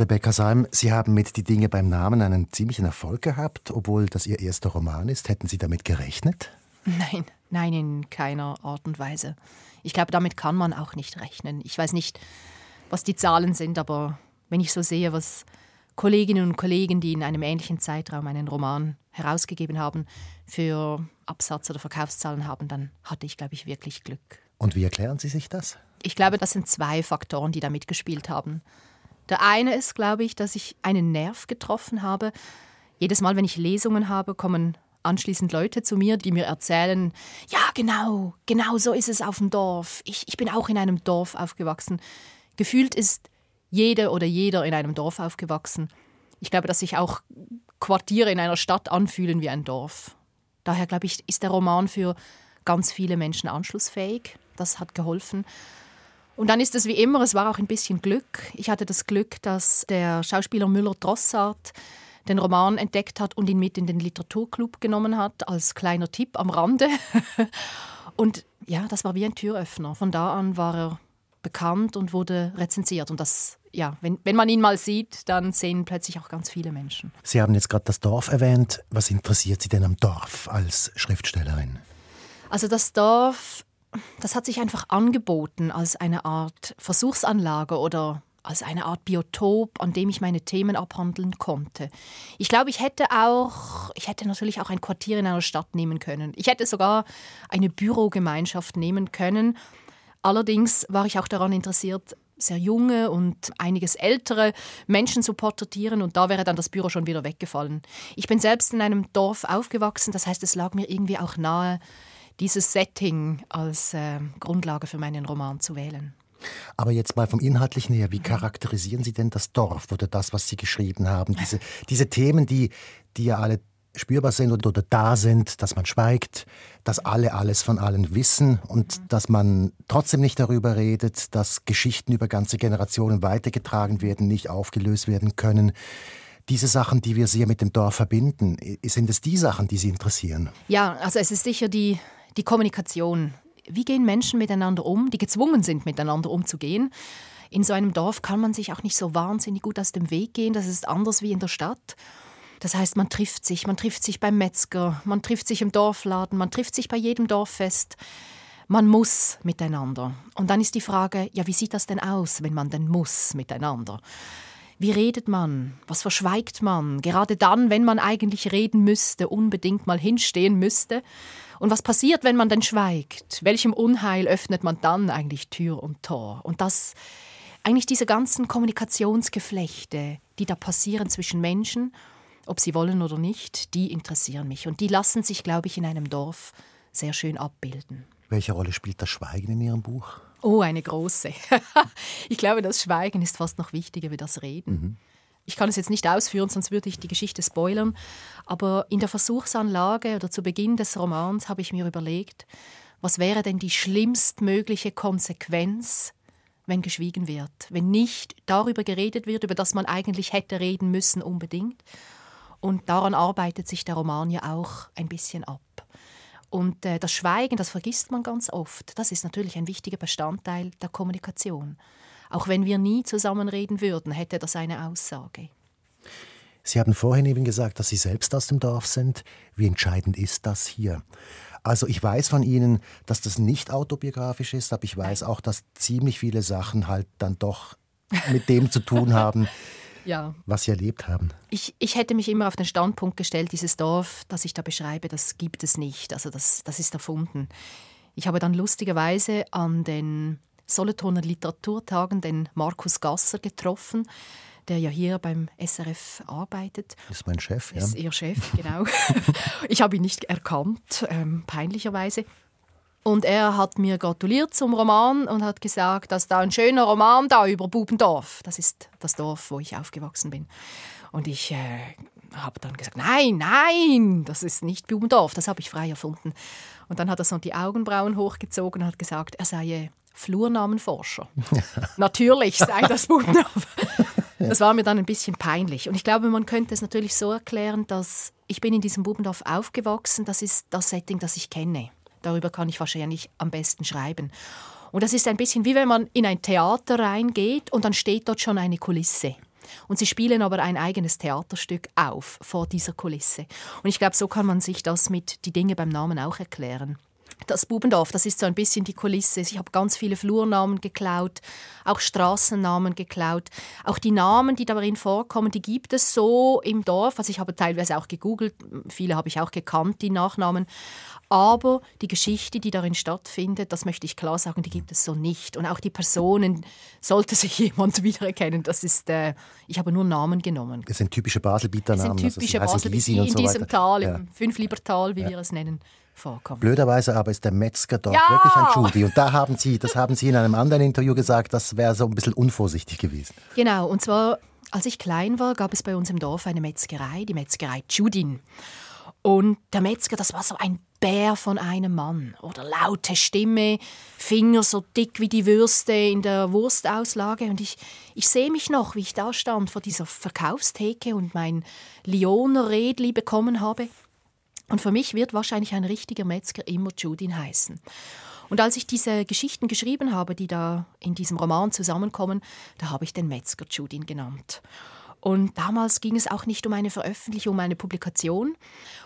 Rebecca Salm, Sie haben mit Die Dinge beim Namen einen ziemlichen Erfolg gehabt, obwohl das Ihr erster Roman ist. Hätten Sie damit gerechnet? Nein, nein, in keiner Art und Weise. Ich glaube, damit kann man auch nicht rechnen. Ich weiß nicht, was die Zahlen sind, aber wenn ich so sehe, was Kolleginnen und Kollegen, die in einem ähnlichen Zeitraum einen Roman herausgegeben haben, für Absatz- oder Verkaufszahlen haben, dann hatte ich, glaube ich, wirklich Glück. Und wie erklären Sie sich das? Ich glaube, das sind zwei Faktoren, die da mitgespielt haben. Der eine ist, glaube ich, dass ich einen Nerv getroffen habe. Jedes Mal, wenn ich Lesungen habe, kommen anschließend Leute zu mir, die mir erzählen, ja, genau, genau so ist es auf dem Dorf. Ich, ich bin auch in einem Dorf aufgewachsen. Gefühlt ist jede oder jeder in einem Dorf aufgewachsen. Ich glaube, dass sich auch Quartiere in einer Stadt anfühlen wie ein Dorf. Daher, glaube ich, ist der Roman für ganz viele Menschen anschlussfähig. Das hat geholfen. Und dann ist es wie immer, es war auch ein bisschen Glück. Ich hatte das Glück, dass der Schauspieler Müller-Drossart den Roman entdeckt hat und ihn mit in den Literaturclub genommen hat, als kleiner Tipp am Rande. Und ja, das war wie ein Türöffner. Von da an war er bekannt und wurde rezensiert. Und das, ja, wenn, wenn man ihn mal sieht, dann sehen plötzlich auch ganz viele Menschen. Sie haben jetzt gerade das Dorf erwähnt. Was interessiert Sie denn am Dorf als Schriftstellerin? Also das Dorf das hat sich einfach angeboten als eine Art Versuchsanlage oder als eine Art Biotop, an dem ich meine Themen abhandeln konnte. Ich glaube, ich hätte auch, ich hätte natürlich auch ein Quartier in einer Stadt nehmen können. Ich hätte sogar eine Bürogemeinschaft nehmen können. Allerdings war ich auch daran interessiert, sehr junge und einiges ältere Menschen zu porträtieren und da wäre dann das Büro schon wieder weggefallen. Ich bin selbst in einem Dorf aufgewachsen, das heißt, es lag mir irgendwie auch nahe, dieses Setting als äh, Grundlage für meinen Roman zu wählen. Aber jetzt mal vom Inhaltlichen her, wie charakterisieren Sie denn das Dorf oder das, was Sie geschrieben haben? Diese, diese Themen, die, die ja alle spürbar sind oder, oder da sind, dass man schweigt, dass alle alles von allen wissen und mhm. dass man trotzdem nicht darüber redet, dass Geschichten über ganze Generationen weitergetragen werden, nicht aufgelöst werden können. Diese Sachen, die wir sehr mit dem Dorf verbinden, sind es die Sachen, die Sie interessieren? Ja, also es ist sicher die die Kommunikation. Wie gehen Menschen miteinander um, die gezwungen sind, miteinander umzugehen? In so einem Dorf kann man sich auch nicht so wahnsinnig gut aus dem Weg gehen. Das ist anders wie in der Stadt. Das heißt, man trifft sich, man trifft sich beim Metzger, man trifft sich im Dorfladen, man trifft sich bei jedem Dorffest. Man muss miteinander. Und dann ist die Frage, ja, wie sieht das denn aus, wenn man denn muss miteinander? Wie redet man? Was verschweigt man? Gerade dann, wenn man eigentlich reden müsste, unbedingt mal hinstehen müsste. Und was passiert, wenn man denn schweigt? Welchem Unheil öffnet man dann eigentlich Tür und Tor? Und das, eigentlich diese ganzen Kommunikationsgeflechte, die da passieren zwischen Menschen, ob sie wollen oder nicht, die interessieren mich. Und die lassen sich, glaube ich, in einem Dorf sehr schön abbilden. Welche Rolle spielt das Schweigen in Ihrem Buch? Oh, eine große. ich glaube, das Schweigen ist fast noch wichtiger wie das Reden. Mhm. Ich kann es jetzt nicht ausführen, sonst würde ich die Geschichte spoilern. Aber in der Versuchsanlage oder zu Beginn des Romans habe ich mir überlegt, was wäre denn die schlimmstmögliche Konsequenz, wenn geschwiegen wird, wenn nicht darüber geredet wird, über das man eigentlich hätte reden müssen unbedingt. Und daran arbeitet sich der Roman ja auch ein bisschen ab. Und äh, das Schweigen, das vergisst man ganz oft. Das ist natürlich ein wichtiger Bestandteil der Kommunikation. Auch wenn wir nie zusammenreden würden, hätte das eine Aussage. Sie haben vorhin eben gesagt, dass Sie selbst aus dem Dorf sind. Wie entscheidend ist das hier? Also ich weiß von Ihnen, dass das nicht autobiografisch ist, aber ich weiß auch, dass ziemlich viele Sachen halt dann doch mit dem zu tun haben, ja. was Sie erlebt haben. Ich, ich hätte mich immer auf den Standpunkt gestellt, dieses Dorf, das ich da beschreibe, das gibt es nicht. Also das, das ist erfunden. Ich habe dann lustigerweise an den Solothurner Literaturtagen den Markus Gasser getroffen, der ja hier beim SRF arbeitet. Ist mein Chef, ja. Ist Ihr Chef, genau. ich habe ihn nicht erkannt, ähm, peinlicherweise. Und er hat mir gratuliert zum Roman und hat gesagt, dass da ein schöner Roman da über Bubendorf. Das ist das Dorf, wo ich aufgewachsen bin. Und ich äh, habe dann gesagt, nein, nein, das ist nicht Bubendorf, das habe ich frei erfunden. Und dann hat er so die Augenbrauen hochgezogen und hat gesagt, er sei Flurnamenforscher. Natürlich sei das Bubendorf. Das war mir dann ein bisschen peinlich. Und ich glaube, man könnte es natürlich so erklären, dass ich bin in diesem Bubendorf aufgewachsen. Das ist das Setting, das ich kenne. Darüber kann ich wahrscheinlich am besten schreiben. Und das ist ein bisschen wie wenn man in ein Theater reingeht und dann steht dort schon eine Kulisse. Und sie spielen aber ein eigenes Theaterstück auf vor dieser Kulisse. Und ich glaube, so kann man sich das mit die Dinge beim Namen auch erklären. Das Bubendorf, das ist so ein bisschen die Kulisse. Ich habe ganz viele Flurnamen geklaut, auch Straßennamen geklaut. Auch die Namen, die darin vorkommen, die gibt es so im Dorf. Also ich habe teilweise auch gegoogelt, viele habe ich auch gekannt, die Nachnamen. Aber die Geschichte, die darin stattfindet, das möchte ich klar sagen, die gibt es so nicht. Und auch die Personen, sollte sich jemand wiedererkennen, das ist, äh, ich habe nur Namen genommen. Das sind typische Baselbieter Namen. Das sind typische also Baselbieter in so diesem Tal, ja. im Fünfliebertal, wie ja. wir es nennen. Vorkommen. Blöderweise aber ist der Metzger dort ja! wirklich ein Judy. Und da haben Sie, das haben Sie in einem anderen Interview gesagt, das wäre so ein bisschen unvorsichtig gewesen. Genau, und zwar, als ich klein war, gab es bei uns im Dorf eine Metzgerei, die Metzgerei Judin. Und der Metzger, das war so ein Bär von einem Mann. Oder laute Stimme, Finger so dick wie die Würste in der Wurstauslage. Und ich, ich sehe mich noch, wie ich da stand vor dieser Verkaufstheke und mein Lioner Redli bekommen habe. Und für mich wird wahrscheinlich ein richtiger Metzger immer Judin heißen. Und als ich diese Geschichten geschrieben habe, die da in diesem Roman zusammenkommen, da habe ich den Metzger Judin genannt. Und damals ging es auch nicht um eine Veröffentlichung, um eine Publikation.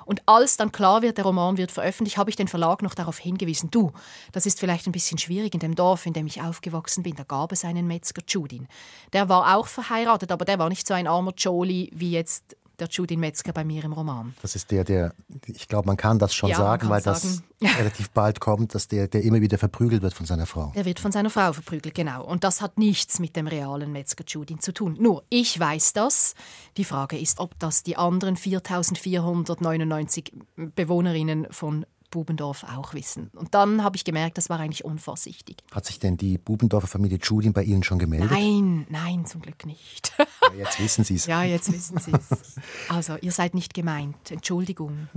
Und als dann klar wird, der Roman wird veröffentlicht, habe ich den Verlag noch darauf hingewiesen, du, das ist vielleicht ein bisschen schwierig in dem Dorf, in dem ich aufgewachsen bin. Da gab es einen Metzger Judin. Der war auch verheiratet, aber der war nicht so ein armer Jolie wie jetzt der Judin Metzger bei mir im Roman. Das ist der, der, ich glaube, man kann das schon ja, sagen, weil sagen. das relativ bald kommt, dass der, der immer wieder verprügelt wird von seiner Frau. Er wird von seiner Frau verprügelt, genau. Und das hat nichts mit dem realen Metzger Judin zu tun. Nur, ich weiß das. Die Frage ist, ob das die anderen 4499 Bewohnerinnen von Bubendorf auch wissen. Und dann habe ich gemerkt, das war eigentlich unvorsichtig. Hat sich denn die Bubendorfer Familie Judin bei Ihnen schon gemeldet? Nein, nein, zum Glück nicht. Ja, jetzt wissen Sie es. Ja, jetzt wissen Sie es. Also, ihr seid nicht gemeint. Entschuldigung.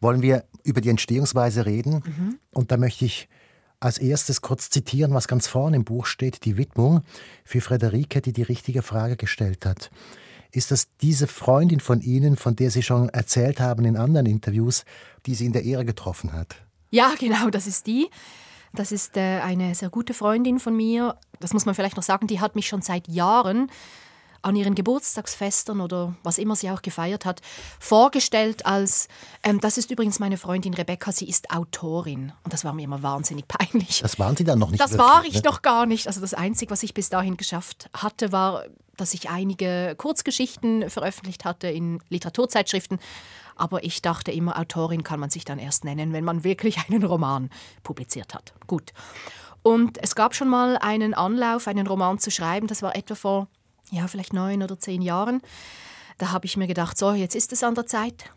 Wollen wir über die Entstehungsweise reden? Mhm. Und da möchte ich als erstes kurz zitieren, was ganz vorne im Buch steht, die Widmung für Frederike, die die richtige Frage gestellt hat ist das diese Freundin von Ihnen, von der Sie schon erzählt haben in anderen Interviews, die Sie in der Ehre getroffen hat? Ja, genau, das ist die. Das ist äh, eine sehr gute Freundin von mir. Das muss man vielleicht noch sagen, die hat mich schon seit Jahren an ihren Geburtstagsfesten oder was immer sie auch gefeiert hat, vorgestellt als, ähm, das ist übrigens meine Freundin Rebecca, sie ist Autorin. Und das war mir immer wahnsinnig peinlich. Das waren Sie dann noch nicht? Das wirklich, war ich ne? noch gar nicht. Also das Einzige, was ich bis dahin geschafft hatte, war, dass ich einige Kurzgeschichten veröffentlicht hatte in Literaturzeitschriften. Aber ich dachte immer, Autorin kann man sich dann erst nennen, wenn man wirklich einen Roman publiziert hat. Gut. Und es gab schon mal einen Anlauf, einen Roman zu schreiben. Das war etwa vor ja, vielleicht neun oder zehn Jahren. Da habe ich mir gedacht, so, jetzt ist es an der Zeit.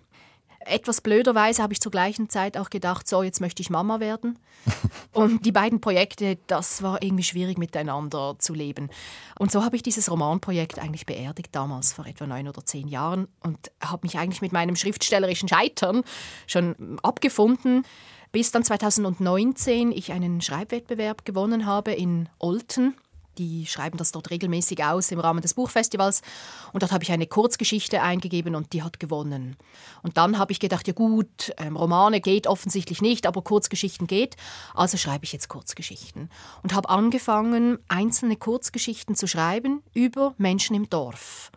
Etwas blöderweise habe ich zur gleichen Zeit auch gedacht, so, jetzt möchte ich Mama werden. Und die beiden Projekte, das war irgendwie schwierig miteinander zu leben. Und so habe ich dieses Romanprojekt eigentlich beerdigt damals, vor etwa neun oder zehn Jahren. Und habe mich eigentlich mit meinem schriftstellerischen Scheitern schon abgefunden, bis dann 2019 ich einen Schreibwettbewerb gewonnen habe in Olten die schreiben das dort regelmäßig aus im Rahmen des Buchfestivals. Und dort habe ich eine Kurzgeschichte eingegeben und die hat gewonnen. Und dann habe ich gedacht, ja gut, ähm, Romane geht offensichtlich nicht, aber Kurzgeschichten geht. Also schreibe ich jetzt Kurzgeschichten. Und habe angefangen, einzelne Kurzgeschichten zu schreiben über Menschen im Dorf.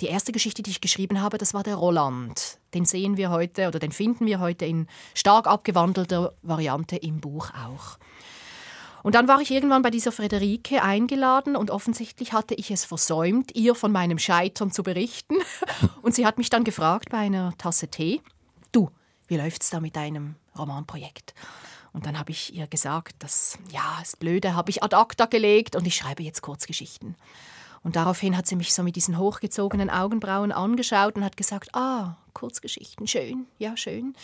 Die erste Geschichte, die ich geschrieben habe, das war der Roland. Den sehen wir heute oder den finden wir heute in stark abgewandelter Variante im Buch auch. Und dann war ich irgendwann bei dieser Frederike eingeladen und offensichtlich hatte ich es versäumt, ihr von meinem Scheitern zu berichten. Und sie hat mich dann gefragt bei einer Tasse Tee, du, wie läuft's da mit deinem Romanprojekt? Und dann habe ich ihr gesagt, das ja, ist blöde, habe ich ad acta gelegt und ich schreibe jetzt Kurzgeschichten. Und daraufhin hat sie mich so mit diesen hochgezogenen Augenbrauen angeschaut und hat gesagt, ah, Kurzgeschichten, schön, ja, schön.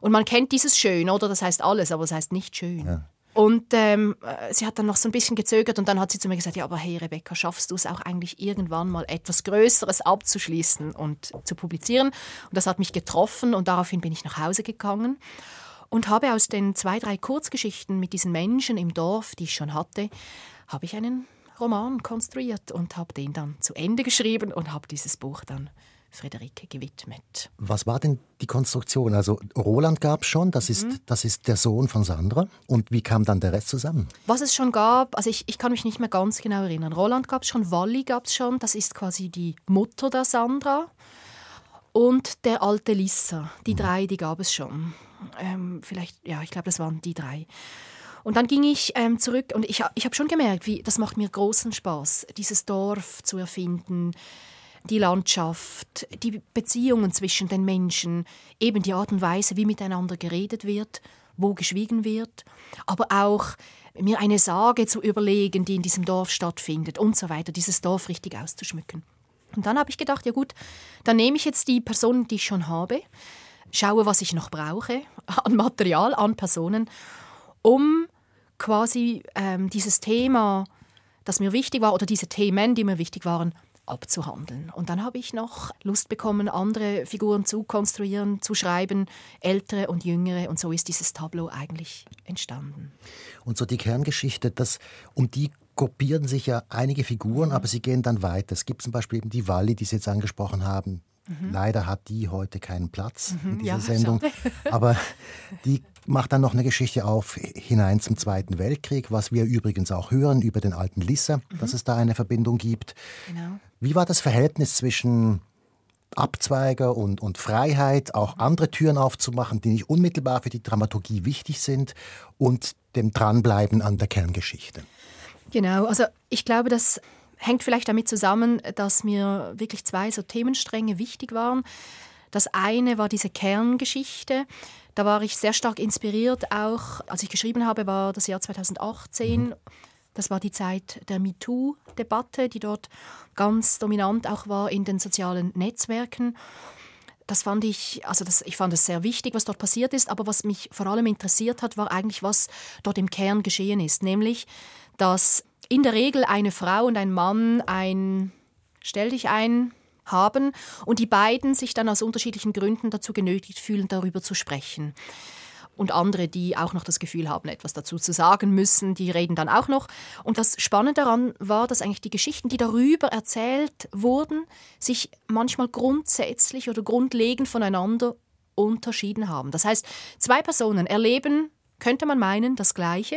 Und man kennt dieses Schön, oder? Das heißt alles, aber es das heißt nicht schön. Ja. Und ähm, äh, sie hat dann noch so ein bisschen gezögert und dann hat sie zu mir gesagt, ja, aber hey Rebecca, schaffst du es auch eigentlich irgendwann mal etwas Größeres abzuschließen und zu publizieren? Und das hat mich getroffen und daraufhin bin ich nach Hause gegangen und habe aus den zwei, drei Kurzgeschichten mit diesen Menschen im Dorf, die ich schon hatte, habe ich einen Roman konstruiert und habe den dann zu Ende geschrieben und habe dieses Buch dann Friederike gewidmet. Was war denn die Konstruktion? Also Roland gab es schon, das ist, mhm. das ist der Sohn von Sandra. Und wie kam dann der Rest zusammen? Was es schon gab, also ich, ich kann mich nicht mehr ganz genau erinnern. Roland gab es schon, Wally gab es schon, das ist quasi die Mutter der Sandra. Und der alte Lissa, die mhm. drei, die gab es schon. Ähm, vielleicht, ja, ich glaube, das waren die drei. Und dann ging ich ähm, zurück und ich, ich habe schon gemerkt, wie, das macht mir großen Spaß, dieses Dorf zu erfinden, die Landschaft, die Beziehungen zwischen den Menschen, eben die Art und Weise, wie miteinander geredet wird, wo geschwiegen wird, aber auch mir eine Sage zu überlegen, die in diesem Dorf stattfindet und so weiter, dieses Dorf richtig auszuschmücken. Und dann habe ich gedacht, ja gut, dann nehme ich jetzt die Personen, die ich schon habe, schaue, was ich noch brauche an Material, an Personen, um quasi ähm, dieses Thema, das mir wichtig war, oder diese Themen, die mir wichtig waren, abzuhandeln. Und dann habe ich noch Lust bekommen, andere Figuren zu konstruieren, zu schreiben, ältere und jüngere. Und so ist dieses Tableau eigentlich entstanden. Und so die Kerngeschichte, das, um die kopieren sich ja einige Figuren, mhm. aber sie gehen dann weiter. Es gibt zum Beispiel eben die Walli, die Sie jetzt angesprochen haben. Mhm. Leider hat die heute keinen Platz mhm, in dieser ja, Sendung. Aber die macht dann noch eine Geschichte auf hinein zum Zweiten Weltkrieg, was wir übrigens auch hören über den alten Lisse, mhm. dass es da eine Verbindung gibt. Genau. Wie war das Verhältnis zwischen Abzweiger und, und Freiheit, auch andere Türen aufzumachen, die nicht unmittelbar für die Dramaturgie wichtig sind, und dem Dranbleiben an der Kerngeschichte? Genau, also ich glaube, das hängt vielleicht damit zusammen, dass mir wirklich zwei so Themenstränge wichtig waren. Das eine war diese Kerngeschichte. Da war ich sehr stark inspiriert, auch als ich geschrieben habe, war das Jahr 2018. Mhm. Das war die Zeit der MeToo-Debatte, die dort ganz dominant auch war in den sozialen Netzwerken. Das fand ich, also das, ich fand es sehr wichtig, was dort passiert ist. Aber was mich vor allem interessiert hat, war eigentlich, was dort im Kern geschehen ist. Nämlich, dass in der Regel eine Frau und ein Mann ein Stell dich ein haben und die beiden sich dann aus unterschiedlichen Gründen dazu genötigt fühlen, darüber zu sprechen. Und andere, die auch noch das Gefühl haben, etwas dazu zu sagen müssen, die reden dann auch noch. Und das Spannende daran war, dass eigentlich die Geschichten, die darüber erzählt wurden, sich manchmal grundsätzlich oder grundlegend voneinander unterschieden haben. Das heißt, zwei Personen erleben, könnte man meinen, das Gleiche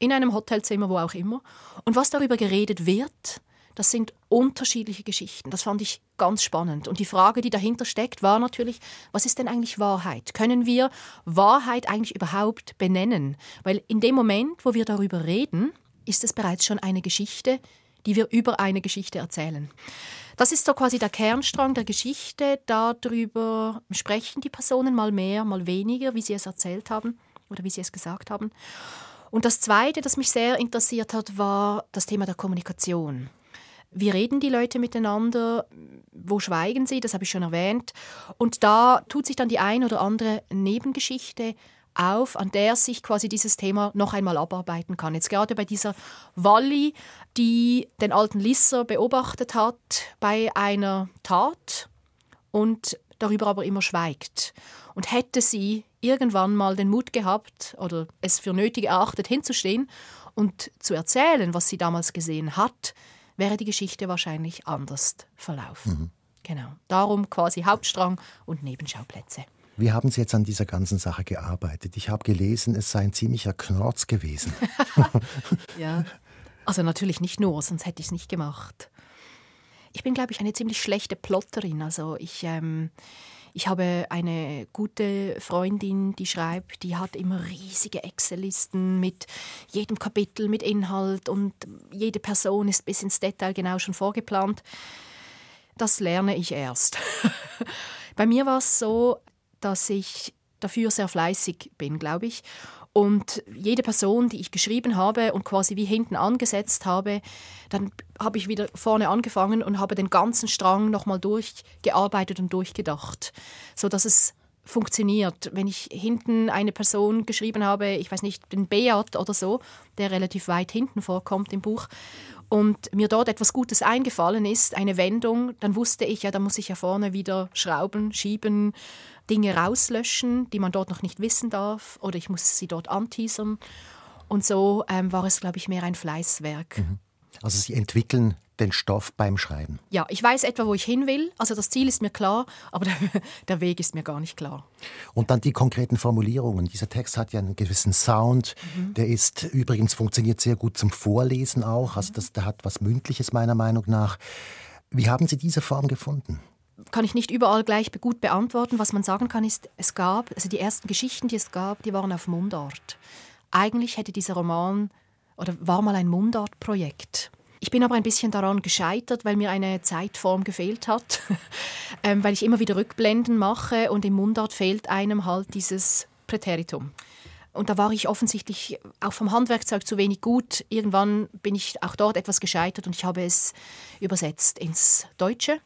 in einem Hotelzimmer, wo auch immer. Und was darüber geredet wird, das sind unterschiedliche Geschichten. Das fand ich ganz spannend. Und die Frage, die dahinter steckt, war natürlich, was ist denn eigentlich Wahrheit? Können wir Wahrheit eigentlich überhaupt benennen? Weil in dem Moment, wo wir darüber reden, ist es bereits schon eine Geschichte, die wir über eine Geschichte erzählen. Das ist so quasi der Kernstrang der Geschichte. Darüber sprechen die Personen mal mehr, mal weniger, wie sie es erzählt haben oder wie sie es gesagt haben. Und das Zweite, das mich sehr interessiert hat, war das Thema der Kommunikation. Wie reden die Leute miteinander? Wo schweigen sie? Das habe ich schon erwähnt. Und da tut sich dann die ein oder andere Nebengeschichte auf, an der sich quasi dieses Thema noch einmal abarbeiten kann. Jetzt gerade bei dieser Walli, die den alten Lisser beobachtet hat bei einer Tat und darüber aber immer schweigt. Und hätte sie irgendwann mal den Mut gehabt oder es für nötig erachtet, hinzustehen und zu erzählen, was sie damals gesehen hat, wäre die Geschichte wahrscheinlich anders verlaufen. Mhm. Genau. Darum quasi Hauptstrang und Nebenschauplätze. Wie haben Sie jetzt an dieser ganzen Sache gearbeitet? Ich habe gelesen, es sei ein ziemlicher Knorz gewesen. ja, also natürlich nicht nur, sonst hätte ich es nicht gemacht. Ich bin, glaube ich, eine ziemlich schlechte Plotterin. Also ich, ähm, ich habe eine gute Freundin, die schreibt, die hat immer riesige Excel-Listen mit jedem Kapitel, mit Inhalt und jede Person ist bis ins Detail genau schon vorgeplant. Das lerne ich erst. Bei mir war es so, dass ich dafür sehr fleißig bin, glaube ich. Und jede Person, die ich geschrieben habe und quasi wie hinten angesetzt habe, dann habe ich wieder vorne angefangen und habe den ganzen Strang nochmal durchgearbeitet und durchgedacht, sodass es funktioniert. Wenn ich hinten eine Person geschrieben habe, ich weiß nicht, den Beat oder so, der relativ weit hinten vorkommt im Buch, und mir dort etwas Gutes eingefallen ist, eine Wendung, dann wusste ich ja, da muss ich ja vorne wieder schrauben, schieben, Dinge rauslöschen, die man dort noch nicht wissen darf, oder ich muss sie dort anteasern. Und so ähm, war es, glaube ich, mehr ein Fleißwerk. Mhm. Also Sie entwickeln den Stoff beim Schreiben? Ja, ich weiß etwa, wo ich hin will. Also das Ziel ist mir klar, aber der, der Weg ist mir gar nicht klar. Und dann die konkreten Formulierungen. Dieser Text hat ja einen gewissen Sound. Mhm. Der ist übrigens funktioniert sehr gut zum Vorlesen auch. Also das, der hat was Mündliches meiner Meinung nach. Wie haben Sie diese Form gefunden? Kann ich nicht überall gleich gut beantworten. Was man sagen kann, ist, es gab, also die ersten Geschichten, die es gab, die waren auf Mundart. Eigentlich hätte dieser Roman oder war mal ein Mundartprojekt. Ich bin aber ein bisschen daran gescheitert, weil mir eine Zeitform gefehlt hat, ähm, weil ich immer wieder Rückblenden mache und im Mundart fehlt einem halt dieses Präteritum. Und da war ich offensichtlich auch vom Handwerkzeug zu wenig gut. Irgendwann bin ich auch dort etwas gescheitert und ich habe es übersetzt ins Deutsche.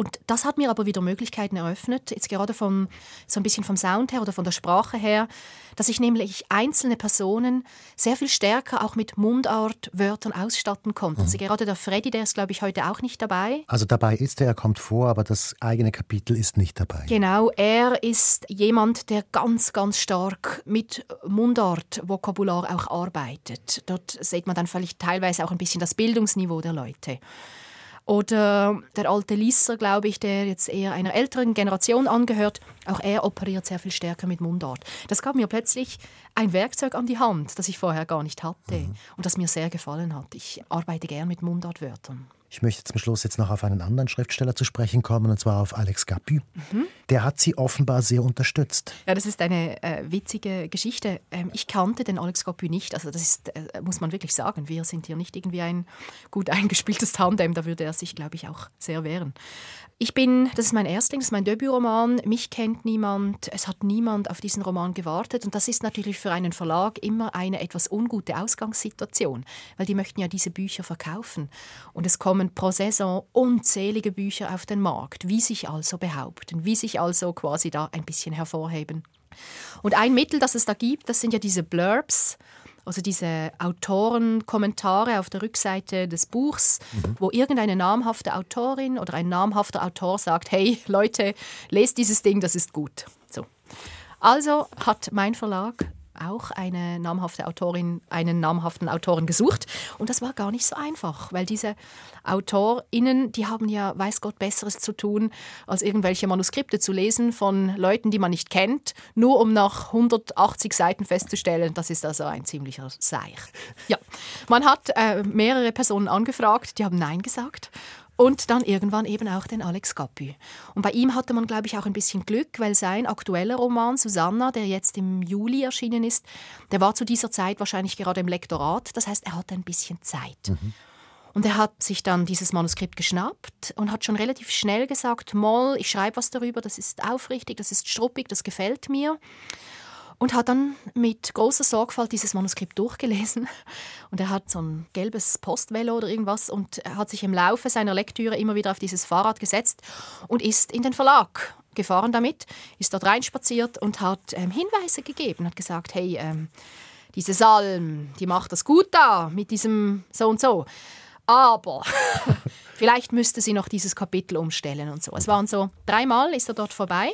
Und das hat mir aber wieder Möglichkeiten eröffnet, jetzt gerade vom, so ein bisschen vom Sound her oder von der Sprache her, dass ich nämlich einzelne Personen sehr viel stärker auch mit Mundartwörtern ausstatten konnte. Mhm. Also gerade der Freddy, der ist, glaube ich, heute auch nicht dabei. Also dabei ist er, er kommt vor, aber das eigene Kapitel ist nicht dabei. Genau, er ist jemand, der ganz, ganz stark mit Mundart-Vokabular auch arbeitet. Dort sieht man dann vielleicht teilweise auch ein bisschen das Bildungsniveau der Leute. Oder der alte Lisser, glaube ich, der jetzt eher einer älteren Generation angehört, auch er operiert sehr viel stärker mit Mundart. Das gab mir plötzlich ein Werkzeug an die Hand, das ich vorher gar nicht hatte mhm. und das mir sehr gefallen hat. Ich arbeite gern mit Mundartwörtern. Ich möchte zum Schluss jetzt noch auf einen anderen Schriftsteller zu sprechen kommen, und zwar auf Alex Capu. Mhm. Der hat Sie offenbar sehr unterstützt. Ja, das ist eine äh, witzige Geschichte. Ähm, ich kannte den Alex Capu nicht. Also das ist, äh, muss man wirklich sagen. Wir sind hier nicht irgendwie ein gut eingespieltes Tandem. Da würde er sich, glaube ich, auch sehr wehren. Ich bin, das ist mein Erstling, das ist mein Debütroman. Mich kennt niemand, es hat niemand auf diesen Roman gewartet. Und das ist natürlich für einen Verlag immer eine etwas ungute Ausgangssituation, weil die möchten ja diese Bücher verkaufen. Und es kommen pro Saison unzählige Bücher auf den Markt, wie sich also behaupten, wie sich also quasi da ein bisschen hervorheben. Und ein Mittel, das es da gibt, das sind ja diese Blurbs also diese Autorenkommentare auf der Rückseite des Buchs, mhm. wo irgendeine namhafte Autorin oder ein namhafter Autor sagt, hey Leute, lest dieses Ding, das ist gut. So. Also hat mein Verlag auch eine namhafte Autorin, einen namhaften Autoren gesucht. Und das war gar nicht so einfach, weil diese AutorInnen, die haben ja, weiß Gott, Besseres zu tun, als irgendwelche Manuskripte zu lesen von Leuten, die man nicht kennt, nur um nach 180 Seiten festzustellen, das ist also ein ziemlicher Seich. Ja, man hat äh, mehrere Personen angefragt, die haben Nein gesagt. Und dann irgendwann eben auch den Alex Gapü. Und bei ihm hatte man, glaube ich, auch ein bisschen Glück, weil sein aktueller Roman Susanna, der jetzt im Juli erschienen ist, der war zu dieser Zeit wahrscheinlich gerade im Lektorat. Das heißt, er hatte ein bisschen Zeit. Mhm. Und er hat sich dann dieses Manuskript geschnappt und hat schon relativ schnell gesagt, Moll, ich schreibe was darüber, das ist aufrichtig, das ist struppig, das gefällt mir und hat dann mit großer Sorgfalt dieses Manuskript durchgelesen. Und er hat so ein gelbes Postvelo oder irgendwas und er hat sich im Laufe seiner Lektüre immer wieder auf dieses Fahrrad gesetzt und ist in den Verlag gefahren damit, ist dort reinspaziert und hat ähm, Hinweise gegeben, hat gesagt, hey, ähm, diese Salm, die macht das gut da mit diesem so und so. Aber vielleicht müsste sie noch dieses Kapitel umstellen und so. Es waren so dreimal ist er dort vorbei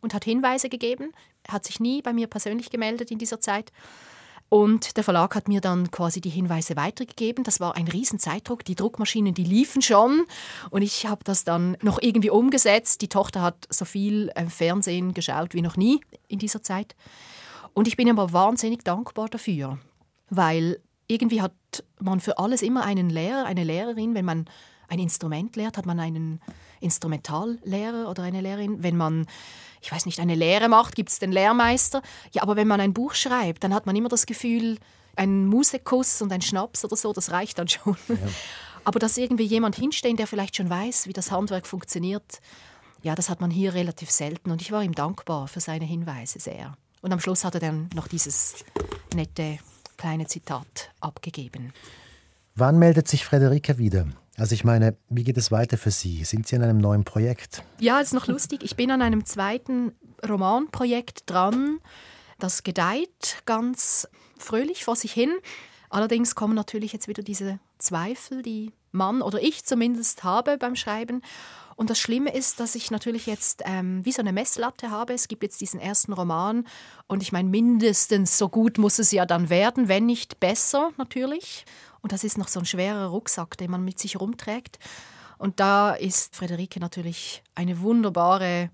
und hat Hinweise gegeben, hat sich nie bei mir persönlich gemeldet in dieser Zeit. Und der Verlag hat mir dann quasi die Hinweise weitergegeben. Das war ein riesen Zeitdruck. Die Druckmaschinen, die liefen schon. Und ich habe das dann noch irgendwie umgesetzt. Die Tochter hat so viel äh, Fernsehen geschaut wie noch nie in dieser Zeit. Und ich bin aber wahnsinnig dankbar dafür, weil irgendwie hat man für alles immer einen Lehrer, eine Lehrerin. Wenn man ein Instrument lehrt, hat man einen Instrumentallehrer oder eine Lehrerin. Wenn man ich weiß nicht, eine Lehre macht, gibt es den Lehrmeister. Ja, aber wenn man ein Buch schreibt, dann hat man immer das Gefühl, ein Musekuss und ein Schnaps oder so, das reicht dann schon. Ja. Aber dass irgendwie jemand hinstehen, der vielleicht schon weiß, wie das Handwerk funktioniert, ja, das hat man hier relativ selten. Und ich war ihm dankbar für seine Hinweise sehr. Und am Schluss hat er dann noch dieses nette kleine Zitat abgegeben. Wann meldet sich Frederike wieder? Also ich meine, wie geht es weiter für Sie? Sind Sie an einem neuen Projekt? Ja, es ist noch lustig. Ich bin an einem zweiten Romanprojekt dran. Das gedeiht ganz fröhlich vor sich hin. Allerdings kommen natürlich jetzt wieder diese Zweifel, die man oder ich zumindest habe beim Schreiben. Und das Schlimme ist, dass ich natürlich jetzt ähm, wie so eine Messlatte habe. Es gibt jetzt diesen ersten Roman und ich meine, mindestens so gut muss es ja dann werden, wenn nicht besser natürlich. Und das ist noch so ein schwerer Rucksack, den man mit sich rumträgt. Und da ist Frederike natürlich eine wunderbare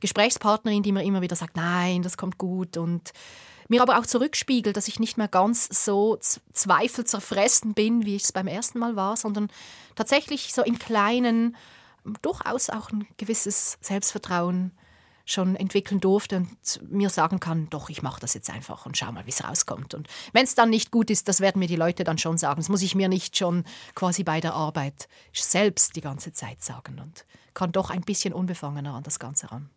Gesprächspartnerin, die mir immer wieder sagt, nein, das kommt gut und mir aber auch zurückspiegelt, dass ich nicht mehr ganz so zweifelzerfressen bin, wie ich es beim ersten Mal war, sondern tatsächlich so in kleinen, durchaus auch ein gewisses Selbstvertrauen schon entwickeln durfte und mir sagen kann, doch, ich mache das jetzt einfach und schau mal, wie es rauskommt. Und wenn es dann nicht gut ist, das werden mir die Leute dann schon sagen. Das muss ich mir nicht schon quasi bei der Arbeit selbst die ganze Zeit sagen und kann doch ein bisschen unbefangener an das Ganze ran.